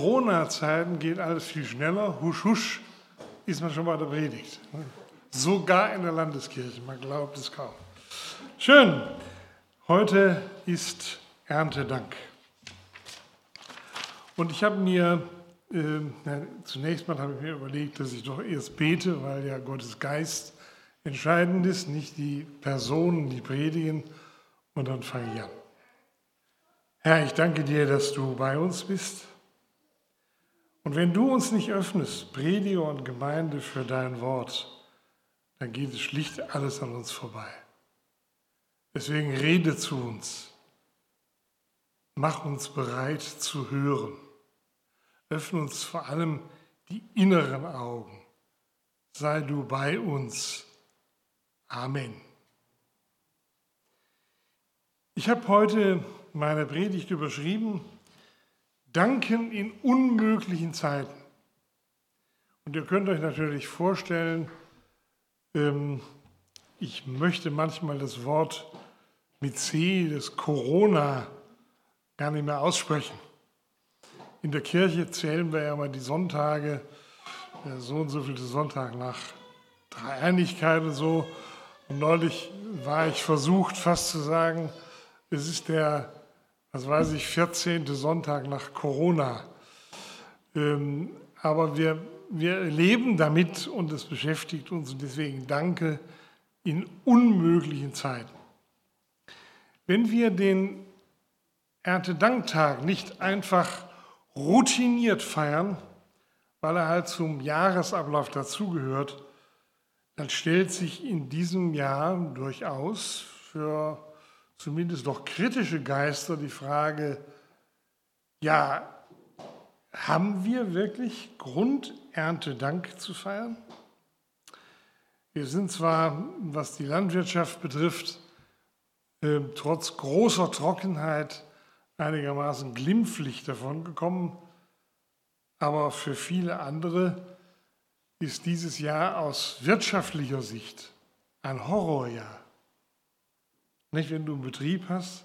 Corona-Zeiten geht alles viel schneller. Husch, husch, ist man schon bei der Predigt. Sogar in der Landeskirche, man glaubt es kaum. Schön, heute ist Erntedank. Und ich habe mir, äh, zunächst mal habe ich mir überlegt, dass ich doch erst bete, weil ja Gottes Geist entscheidend ist, nicht die Personen, die predigen. Und dann fange ich an. Herr, ich danke dir, dass du bei uns bist. Und wenn du uns nicht öffnest, Prediger und Gemeinde für dein Wort, dann geht es schlicht alles an uns vorbei. Deswegen rede zu uns. Mach uns bereit zu hören. Öffne uns vor allem die inneren Augen. Sei du bei uns. Amen. Ich habe heute meine Predigt überschrieben, Danken in unmöglichen Zeiten. Und ihr könnt euch natürlich vorstellen, ähm, ich möchte manchmal das Wort mit C, das Corona, gar nicht mehr aussprechen. In der Kirche zählen wir ja mal die Sonntage, so und so viele Sonntag nach Dreieinigkeit und so. Und neulich war ich versucht, fast zu sagen, es ist der, was weiß ich, 14. Sonntag nach Corona. Ähm, aber wir, wir leben damit und es beschäftigt uns und deswegen danke in unmöglichen Zeiten. Wenn wir den Erntedanktag nicht einfach routiniert feiern, weil er halt zum Jahresablauf dazugehört, dann stellt sich in diesem Jahr durchaus für zumindest doch kritische Geister die Frage, ja, haben wir wirklich Grund, Erntedank zu feiern? Wir sind zwar, was die Landwirtschaft betrifft, äh, trotz großer Trockenheit einigermaßen glimpflich davon gekommen, aber für viele andere ist dieses Jahr aus wirtschaftlicher Sicht ein Horrorjahr. Nicht, wenn du einen Betrieb hast,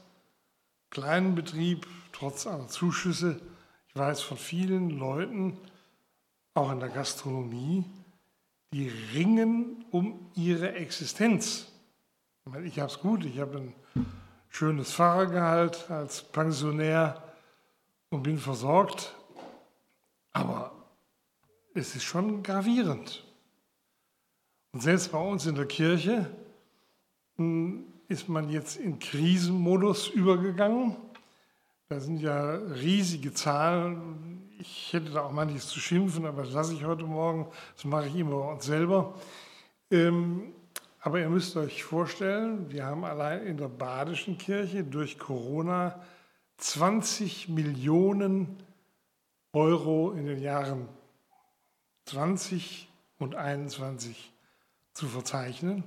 kleinen Betrieb, trotz aller Zuschüsse. Ich weiß von vielen Leuten, auch in der Gastronomie, die ringen um ihre Existenz. Ich habe es gut, ich habe ein schönes Fahrergehalt als Pensionär und bin versorgt, aber es ist schon gravierend. Und selbst bei uns in der Kirche hm, ist man jetzt in Krisenmodus übergegangen. Da sind ja riesige Zahlen. Ich hätte da auch manches zu schimpfen, aber das lasse ich heute Morgen. Das mache ich immer bei uns selber. Ähm, aber ihr müsst euch vorstellen, wir haben allein in der Badischen Kirche durch Corona 20 Millionen Euro in den Jahren 20 und 21 zu verzeichnen.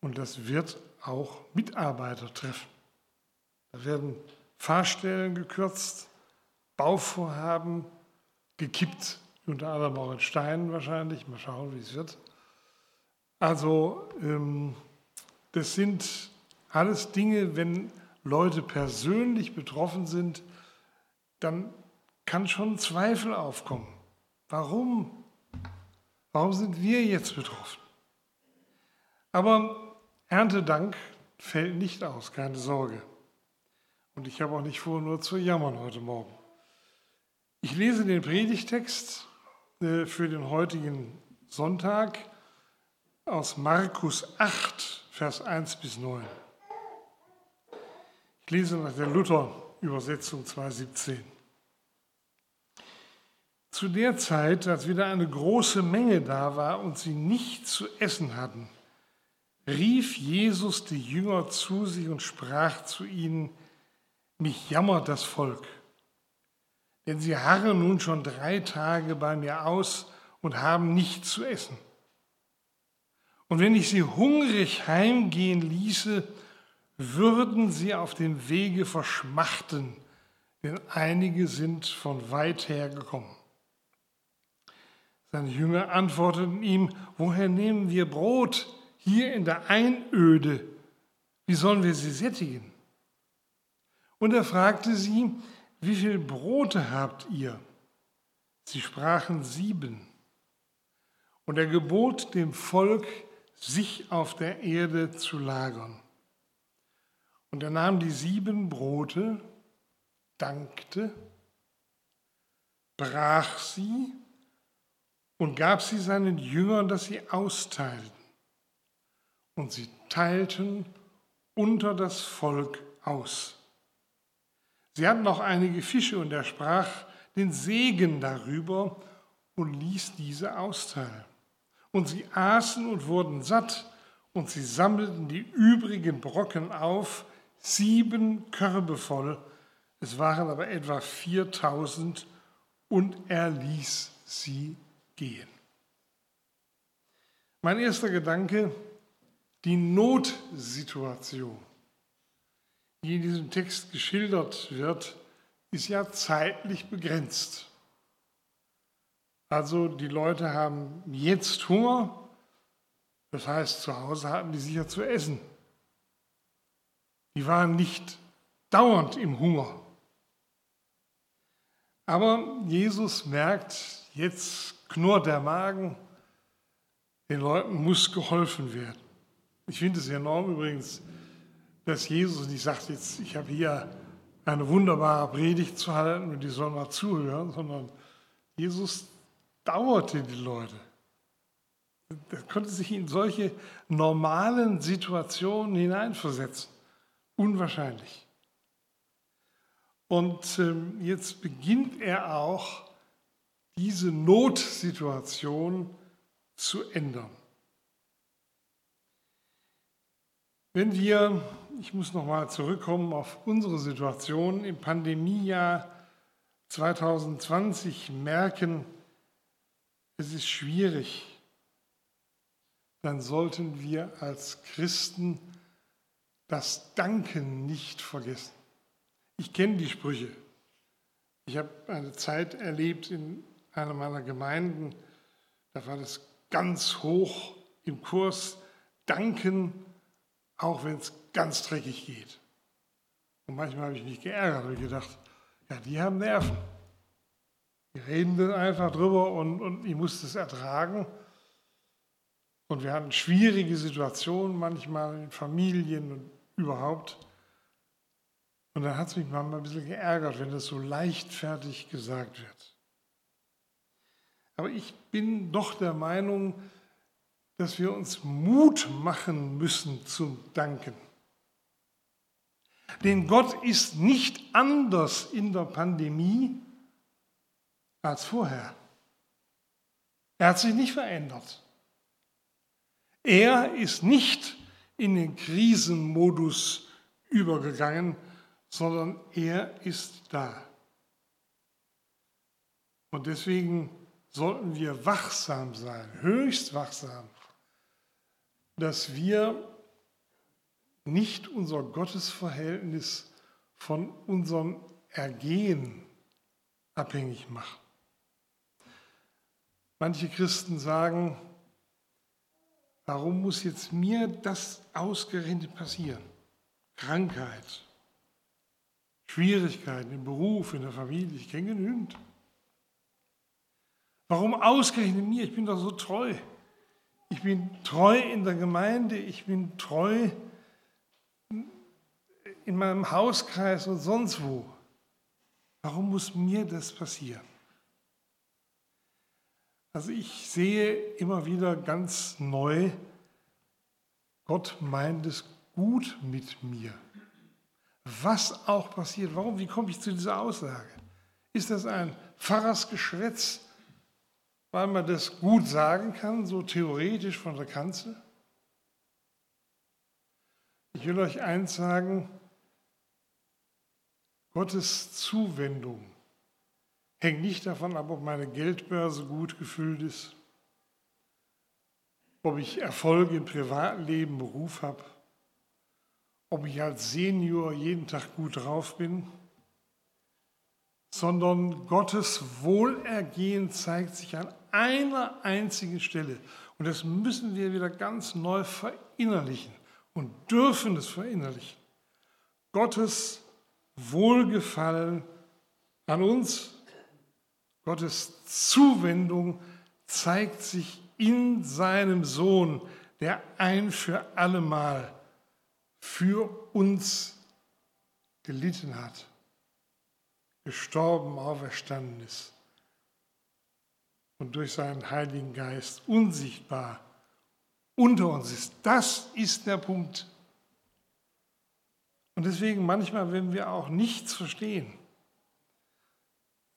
Und das wird auch Mitarbeiter treffen. Da werden Fahrstellen gekürzt, Bauvorhaben gekippt, unter anderem auch in Steinen wahrscheinlich. Mal schauen, wie es wird. Also ähm, das sind alles Dinge, wenn Leute persönlich betroffen sind, dann kann schon Zweifel aufkommen. Warum? Warum sind wir jetzt betroffen? Aber Erntedank fällt nicht aus, keine Sorge. Und ich habe auch nicht vor, nur zu jammern heute Morgen. Ich lese den Predigtext äh, für den heutigen Sonntag aus Markus 8, Vers 1 bis 9. Ich lese nach der Luther-Übersetzung 2.17. Zu der Zeit, als wieder eine große Menge da war und sie nichts zu essen hatten, rief Jesus die Jünger zu sich und sprach zu ihnen, mich jammert das Volk, denn sie harren nun schon drei Tage bei mir aus und haben nichts zu essen. Und wenn ich sie hungrig heimgehen ließe, würden sie auf dem Wege verschmachten, denn einige sind von weit her gekommen. Seine Jünger antworteten ihm, woher nehmen wir Brot, hier in der Einöde, wie sollen wir sie sättigen? Und er fragte sie, wie viel Brote habt ihr? Sie sprachen sieben. Und er gebot dem Volk, sich auf der Erde zu lagern. Und er nahm die sieben Brote, dankte, brach sie und gab sie seinen Jüngern, dass sie austeilten. Und sie teilten unter das Volk aus. Sie hatten noch einige Fische und er sprach den Segen darüber und ließ diese austeilen. Und sie aßen und wurden satt und sie sammelten die übrigen Brocken auf, sieben Körbe voll. Es waren aber etwa 4000 und er ließ sie gehen. Mein erster Gedanke, die Notsituation, die in diesem Text geschildert wird, ist ja zeitlich begrenzt. Also die Leute haben jetzt Hunger, das heißt zu Hause hatten die sicher zu essen. Die waren nicht dauernd im Hunger. Aber Jesus merkt, jetzt knurrt der Magen, den Leuten muss geholfen werden. Ich finde es enorm übrigens, dass Jesus nicht sagt, jetzt, ich habe hier eine wunderbare Predigt zu halten und die sollen mal zuhören, sondern Jesus dauerte die Leute. Er konnte sich in solche normalen Situationen hineinversetzen. Unwahrscheinlich. Und ähm, jetzt beginnt er auch, diese Notsituation zu ändern. Wenn wir ich muss nochmal zurückkommen auf unsere Situation im Pandemiejahr 2020 merken, es ist schwierig, dann sollten wir als Christen das Danken nicht vergessen. Ich kenne die Sprüche. Ich habe eine Zeit erlebt in einer meiner Gemeinden, da war das ganz hoch im Kurs, Danken, auch wenn es ganz dreckig geht. Und manchmal habe ich mich geärgert und gedacht, ja, die haben Nerven. Die reden dann einfach drüber und, und ich musste es ertragen. Und wir hatten schwierige Situationen manchmal in Familien und überhaupt. Und dann hat es mich manchmal ein bisschen geärgert, wenn das so leichtfertig gesagt wird. Aber ich bin doch der Meinung, dass wir uns Mut machen müssen zum Danken. Denn Gott ist nicht anders in der Pandemie als vorher. Er hat sich nicht verändert. Er ist nicht in den Krisenmodus übergegangen, sondern er ist da. Und deswegen sollten wir wachsam sein, höchst wachsam, dass wir nicht unser Gottesverhältnis von unserem Ergehen abhängig machen. Manche Christen sagen, warum muss jetzt mir das ausgerechnet passieren? Krankheit, Schwierigkeiten im Beruf, in der Familie, ich kenne genügend. Warum ausgerechnet mir? Ich bin doch so treu. Ich bin treu in der Gemeinde, ich bin treu in meinem Hauskreis und sonst wo. Warum muss mir das passieren? Also ich sehe immer wieder ganz neu, Gott meint es gut mit mir. Was auch passiert, warum, wie komme ich zu dieser Aussage? Ist das ein Pfarrersgeschwätz, weil man das gut sagen kann, so theoretisch von der Kanzel? Ich will euch eins sagen, Gottes Zuwendung hängt nicht davon ab, ob meine Geldbörse gut gefüllt ist, ob ich Erfolge im Privatleben, Beruf habe, ob ich als Senior jeden Tag gut drauf bin, sondern Gottes Wohlergehen zeigt sich an einer einzigen Stelle. Und das müssen wir wieder ganz neu verinnerlichen und dürfen es verinnerlichen. Gottes Wohlgefallen an uns, Gottes Zuwendung zeigt sich in seinem Sohn, der ein für allemal für uns gelitten hat, gestorben, auferstanden ist und durch seinen Heiligen Geist unsichtbar unter uns ist. Das ist der Punkt. Und deswegen manchmal, wenn wir auch nichts verstehen,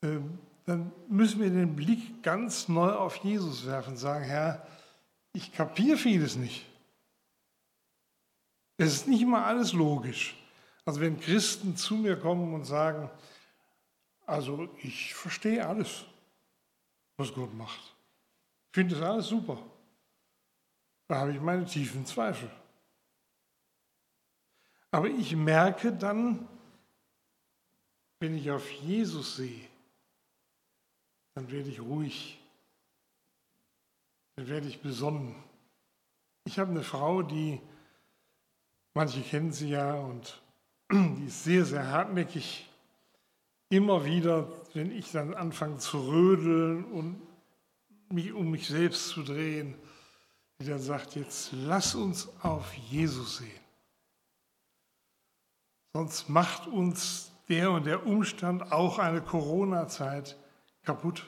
ähm, dann müssen wir den Blick ganz neu auf Jesus werfen und sagen, Herr, ich kapiere vieles nicht. Es ist nicht immer alles logisch. Also wenn Christen zu mir kommen und sagen, also ich verstehe alles, was Gott macht. Ich finde das alles super. Da habe ich meine tiefen Zweifel. Aber ich merke dann, wenn ich auf Jesus sehe, dann werde ich ruhig, dann werde ich besonnen. Ich habe eine Frau, die, manche kennen sie ja, und die ist sehr, sehr hartnäckig. Immer wieder, wenn ich dann anfange zu rödeln und mich um mich selbst zu drehen, die dann sagt, jetzt lass uns auf Jesus sehen. Sonst macht uns der und der Umstand auch eine Corona-Zeit kaputt.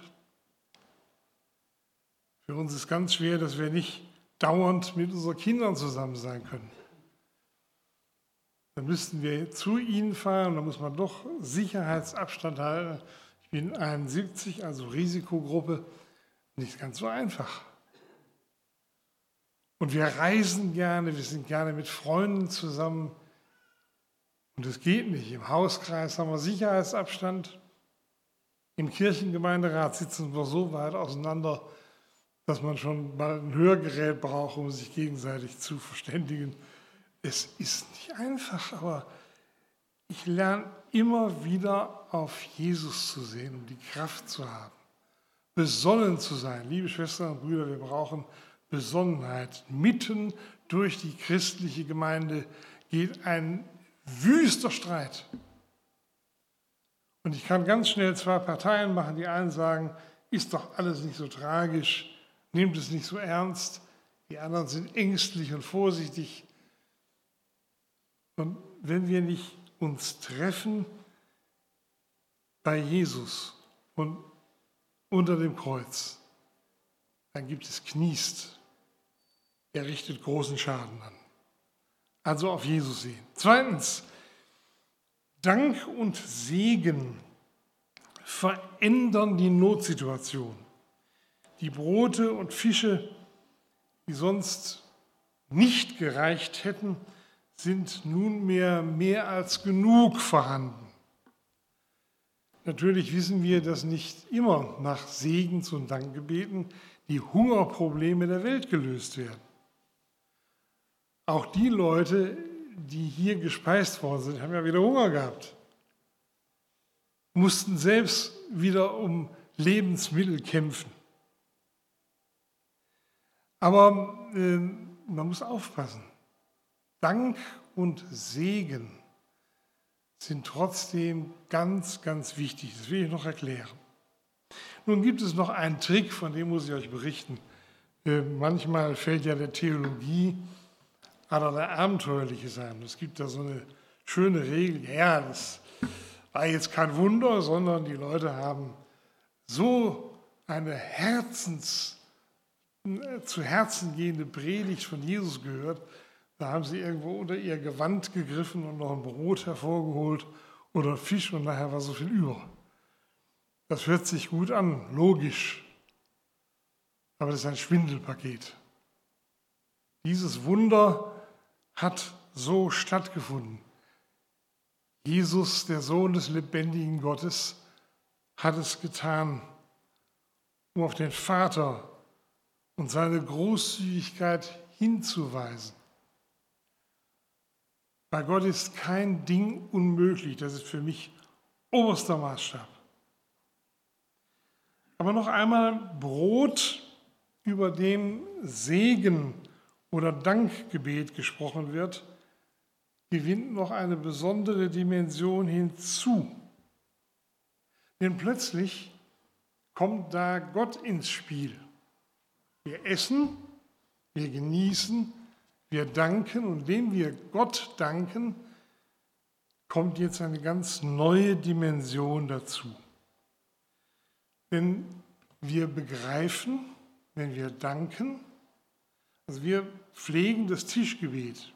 Für uns ist ganz schwer, dass wir nicht dauernd mit unseren Kindern zusammen sein können. Dann müssten wir zu ihnen fahren, da muss man doch Sicherheitsabstand halten. Ich bin 71, also Risikogruppe, nicht ganz so einfach. Und wir reisen gerne, wir sind gerne mit Freunden zusammen. Und es geht nicht. Im Hauskreis haben wir Sicherheitsabstand. Im Kirchengemeinderat sitzen wir so weit auseinander, dass man schon mal ein Hörgerät braucht, um sich gegenseitig zu verständigen. Es ist nicht einfach, aber ich lerne immer wieder auf Jesus zu sehen, um die Kraft zu haben, besonnen zu sein. Liebe Schwestern und Brüder, wir brauchen Besonnenheit. Mitten durch die christliche Gemeinde geht ein wüster Streit. Und ich kann ganz schnell zwei Parteien machen. Die einen sagen, ist doch alles nicht so tragisch, nehmt es nicht so ernst. Die anderen sind ängstlich und vorsichtig. Und wenn wir nicht uns treffen bei Jesus und unter dem Kreuz, dann gibt es Kniest. Er richtet großen Schaden an. Also auf Jesus sehen. Zweitens, Dank und Segen verändern die Notsituation. Die Brote und Fische, die sonst nicht gereicht hätten, sind nunmehr mehr als genug vorhanden. Natürlich wissen wir, dass nicht immer nach Segens- und Dankgebeten die Hungerprobleme der Welt gelöst werden. Auch die Leute, die hier gespeist worden sind, haben ja wieder Hunger gehabt, mussten selbst wieder um Lebensmittel kämpfen. Aber äh, man muss aufpassen. Dank und Segen sind trotzdem ganz, ganz wichtig. Das will ich noch erklären. Nun gibt es noch einen Trick, von dem muss ich euch berichten. Äh, manchmal fällt ja der Theologie allerlei Abenteuerliches ein. Es gibt da so eine schöne Regel, ja, das war jetzt kein Wunder, sondern die Leute haben so eine Herzens, zu Herzen gehende Predigt von Jesus gehört, da haben sie irgendwo unter ihr Gewand gegriffen und noch ein Brot hervorgeholt oder Fisch und nachher war so viel über. Das hört sich gut an, logisch, aber das ist ein Schwindelpaket. Dieses Wunder hat so stattgefunden. Jesus, der Sohn des lebendigen Gottes, hat es getan, um auf den Vater und seine Großzügigkeit hinzuweisen. Bei Gott ist kein Ding unmöglich, das ist für mich oberster Maßstab. Aber noch einmal Brot, über dem Segen oder Dankgebet gesprochen wird, gewinnt noch eine besondere Dimension hinzu. Denn plötzlich kommt da Gott ins Spiel. Wir essen, wir genießen, wir danken und indem wir Gott danken, kommt jetzt eine ganz neue Dimension dazu. Denn wir begreifen, wenn wir danken, also wir pflegen das Tischgebet.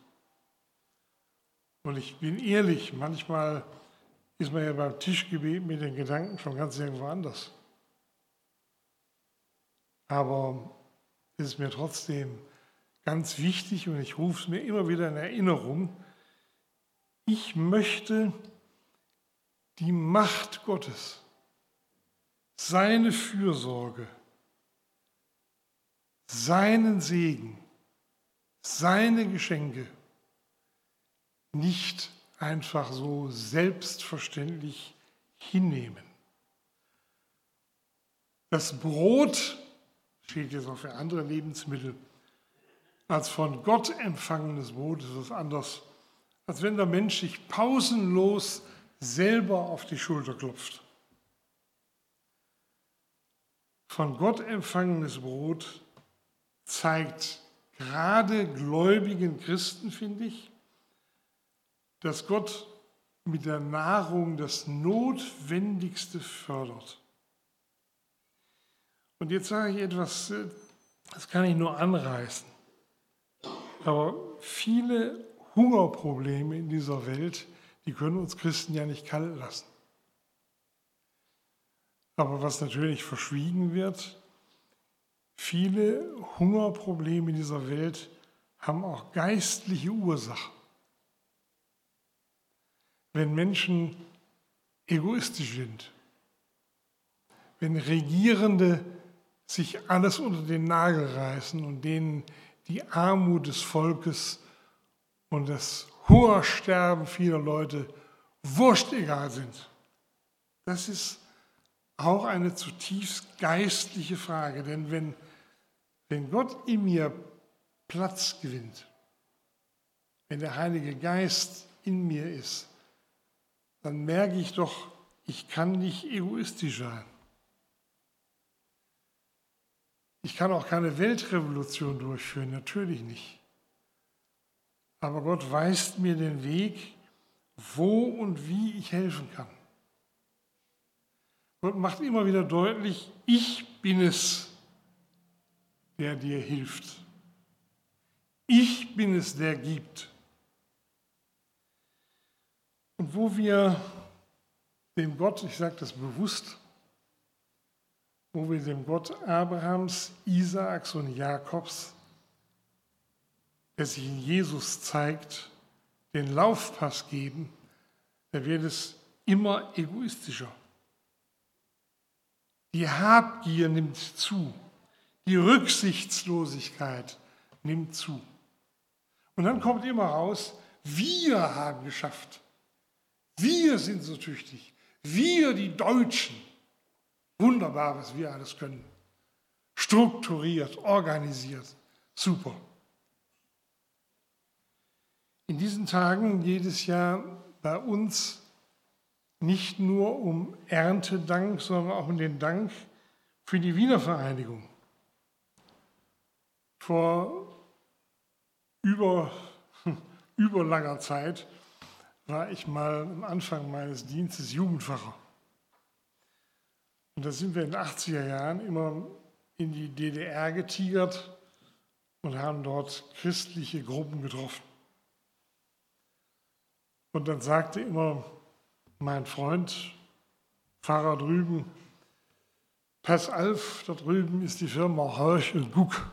Und ich bin ehrlich, manchmal ist man ja beim Tischgebet mit den Gedanken schon ganz irgendwo anders. Aber es ist mir trotzdem ganz wichtig und ich rufe es mir immer wieder in Erinnerung, ich möchte die Macht Gottes, seine Fürsorge, seinen Segen, seine Geschenke nicht einfach so selbstverständlich hinnehmen. Das Brot steht jetzt auch für andere Lebensmittel. Als von Gott empfangenes Brot ist es anders, als wenn der Mensch sich pausenlos selber auf die Schulter klopft. Von Gott empfangenes Brot zeigt gerade gläubigen Christen, finde ich, dass Gott mit der Nahrung das Notwendigste fördert. Und jetzt sage ich etwas, äh, das kann ich nur anreißen. Aber viele Hungerprobleme in dieser Welt, die können uns Christen ja nicht kalt lassen. Aber was natürlich verschwiegen wird, viele Hungerprobleme in dieser Welt haben auch geistliche Ursachen. Wenn Menschen egoistisch sind, wenn Regierende sich alles unter den Nagel reißen und denen die Armut des Volkes und das Hungersterben vieler Leute wurscht egal sind. Das ist auch eine zutiefst geistliche Frage, denn wenn, wenn Gott in mir Platz gewinnt, wenn der Heilige Geist in mir ist, dann merke ich doch, ich kann nicht egoistisch sein. Ich kann auch keine Weltrevolution durchführen, natürlich nicht. Aber Gott weist mir den Weg, wo und wie ich helfen kann. Gott macht immer wieder deutlich, ich bin es, der dir hilft. Ich bin es, der gibt. Und wo wir dem Gott, ich sage das bewusst, wo wir dem Gott Abrahams, Isaaks und Jakobs, der sich in Jesus zeigt, den Laufpass geben, da wird es immer egoistischer. Die Habgier nimmt zu, die Rücksichtslosigkeit nimmt zu. Und dann kommt immer raus, wir haben geschafft. Wir sind so tüchtig. Wir, die Deutschen. Wunderbar, was wir alles können. Strukturiert, organisiert. Super. In diesen Tagen jedes Jahr bei uns nicht nur um Erntedank, sondern auch um den Dank für die Wiedervereinigung. Vor über, über langer Zeit war ich mal am Anfang meines Dienstes Jugendpfarrer. Und da sind wir in den 80er Jahren immer in die DDR getigert und haben dort christliche Gruppen getroffen. Und dann sagte immer mein Freund, Pfarrer drüben, pass auf, da drüben ist die Firma Horch und Guck,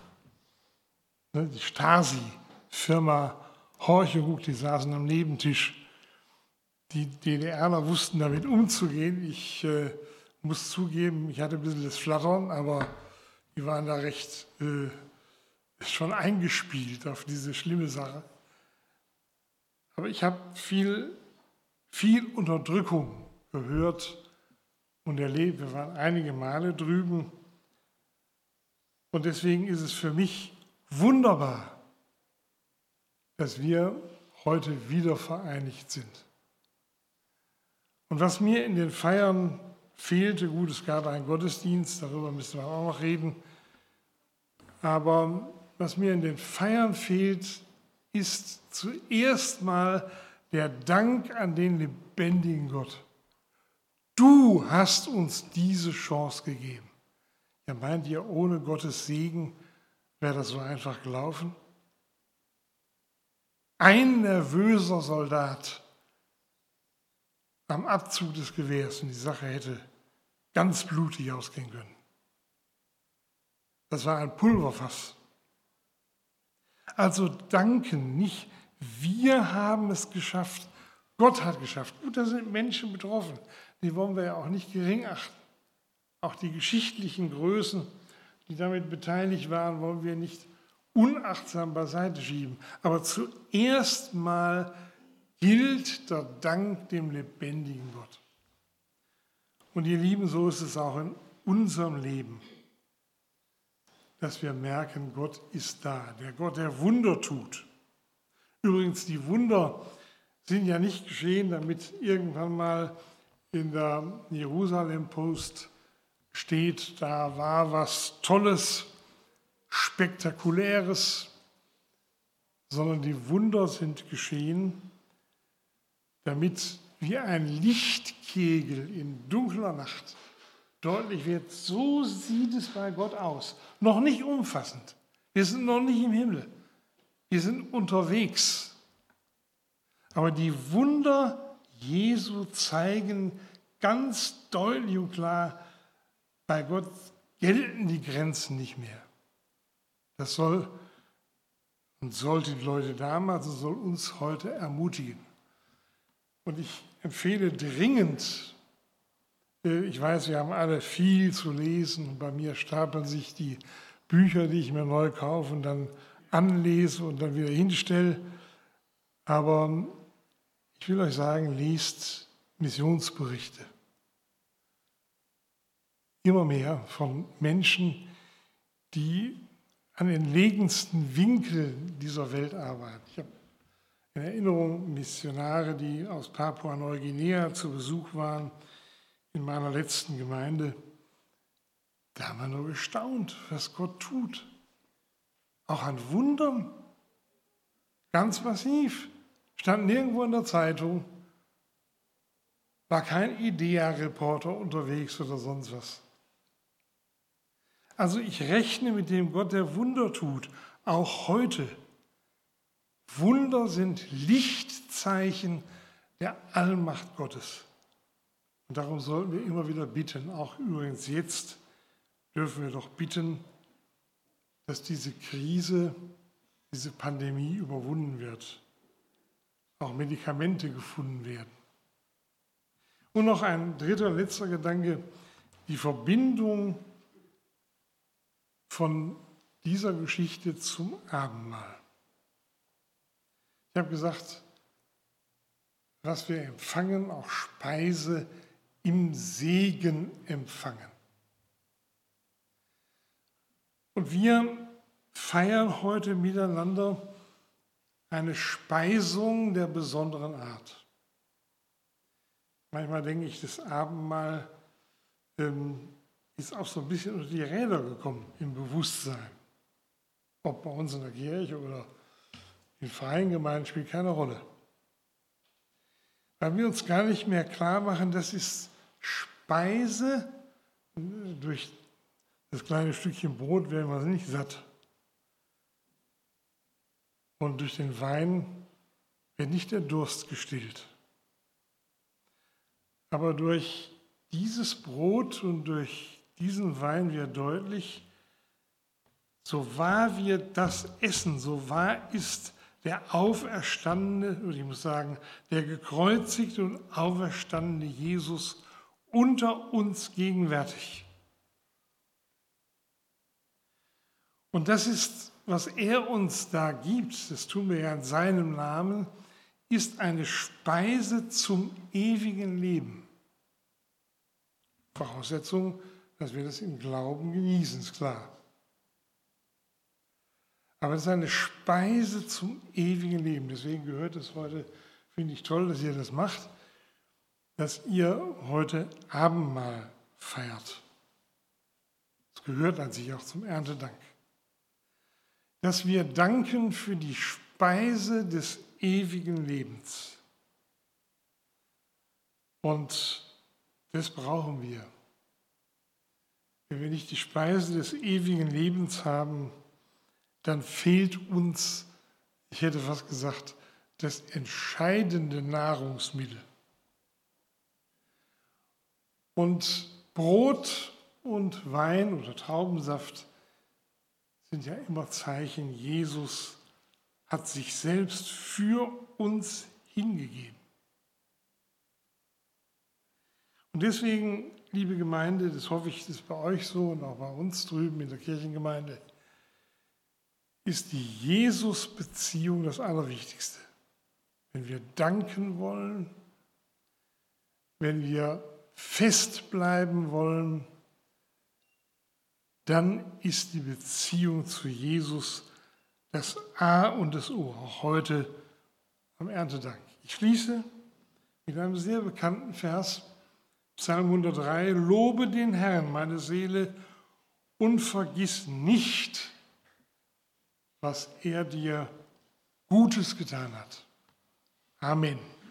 ne, die Stasi-Firma Horch und Guck, die saßen am Nebentisch. Die DDRler wussten damit umzugehen. Ich äh, muss zugeben, ich hatte ein bisschen das Flattern, aber die waren da recht äh, schon eingespielt auf diese schlimme Sache. Aber ich habe viel, viel Unterdrückung gehört und erlebt. Wir waren einige Male drüben. Und deswegen ist es für mich wunderbar, dass wir heute wieder vereinigt sind. Und was mir in den Feiern fehlte. Gut, es gab einen Gottesdienst, darüber müssen wir auch noch reden. Aber was mir in den Feiern fehlt, ist zuerst mal der Dank an den lebendigen Gott. Du hast uns diese Chance gegeben. Ja, meint ihr, ohne Gottes Segen wäre das so einfach gelaufen? Ein nervöser Soldat am Abzug des Gewehrs und die Sache hätte ganz blutig ausgehen können. Das war ein Pulverfass. Also danken, nicht wir haben es geschafft, Gott hat geschafft. Gut, da sind Menschen betroffen, die wollen wir ja auch nicht gering achten. Auch die geschichtlichen Größen, die damit beteiligt waren, wollen wir nicht unachtsam beiseite schieben. Aber zuerst mal gilt der Dank dem lebendigen Gott. Und ihr Lieben, so ist es auch in unserem Leben, dass wir merken, Gott ist da, der Gott, der Wunder tut. Übrigens, die Wunder sind ja nicht geschehen, damit irgendwann mal in der Jerusalem Post steht, da war was Tolles, Spektakuläres, sondern die Wunder sind geschehen, damit wie ein Lichtkegel in dunkler Nacht deutlich wird, so sieht es bei Gott aus. Noch nicht umfassend. Wir sind noch nicht im Himmel. Wir sind unterwegs. Aber die Wunder Jesu zeigen ganz deutlich und klar, bei Gott gelten die Grenzen nicht mehr. Das soll und sollte die Leute damals und soll uns heute ermutigen. Und ich empfehle dringend, äh, ich weiß, wir haben alle viel zu lesen. Bei mir stapeln sich die Bücher, die ich mir neu kaufe und dann anlese und dann wieder hinstelle. Aber ich will euch sagen, liest Missionsberichte. Immer mehr von Menschen, die an den legendsten Winkeln dieser Welt arbeiten. Ich habe in Erinnerung Missionare, die aus Papua-Neuguinea zu Besuch waren in meiner letzten Gemeinde. Da haben wir nur gestaunt, was Gott tut. Auch an Wundern. Ganz massiv. Stand nirgendwo in der Zeitung. War kein IDEA-Reporter unterwegs oder sonst was. Also ich rechne mit dem Gott, der Wunder tut, auch heute. Wunder sind Lichtzeichen der Allmacht Gottes. Und darum sollten wir immer wieder bitten, auch übrigens jetzt dürfen wir doch bitten, dass diese Krise, diese Pandemie überwunden wird, auch Medikamente gefunden werden. Und noch ein dritter, letzter Gedanke, die Verbindung von dieser Geschichte zum Abendmahl. Ich habe gesagt, was wir empfangen, auch Speise im Segen empfangen. Und wir feiern heute miteinander eine Speisung der besonderen Art. Manchmal denke ich, das Abendmahl ähm, ist auch so ein bisschen unter die Räder gekommen im Bewusstsein. Ob bei uns in der Kirche oder in freien Gemeinden spielt keine Rolle. Weil wir uns gar nicht mehr klar machen, das ist Speise. Durch das kleine Stückchen Brot werden wir nicht satt. Und durch den Wein wird nicht der Durst gestillt. Aber durch dieses Brot und durch diesen Wein wird deutlich, so wahr wir das essen, so wahr ist der auferstandene, oder ich muss sagen, der gekreuzigte und auferstandene Jesus unter uns gegenwärtig. Und das ist, was er uns da gibt, das tun wir ja in seinem Namen, ist eine Speise zum ewigen Leben. Voraussetzung, dass wir das im Glauben genießen, ist klar. Aber es ist eine Speise zum ewigen Leben. Deswegen gehört es heute, finde ich toll, dass ihr das macht. dass ihr heute Abendmahl feiert. Das gehört an sich auch zum Erntedank. Dass wir danken für die Speise des ewigen Lebens. Und das brauchen wir. Wenn wir nicht die Speise des ewigen Lebens haben, dann fehlt uns, ich hätte fast gesagt, das entscheidende Nahrungsmittel. Und Brot und Wein oder Traubensaft sind ja immer Zeichen, Jesus hat sich selbst für uns hingegeben. Und deswegen, liebe Gemeinde, das hoffe ich, ist bei euch so und auch bei uns drüben in der Kirchengemeinde, ist die Jesus-Beziehung das Allerwichtigste. Wenn wir danken wollen, wenn wir festbleiben wollen, dann ist die Beziehung zu Jesus das A und das O, auch heute am Erntedank. Ich schließe mit einem sehr bekannten Vers, Psalm 103, Lobe den Herrn, meine Seele, und vergiss nicht, was er dir Gutes getan hat. Amen.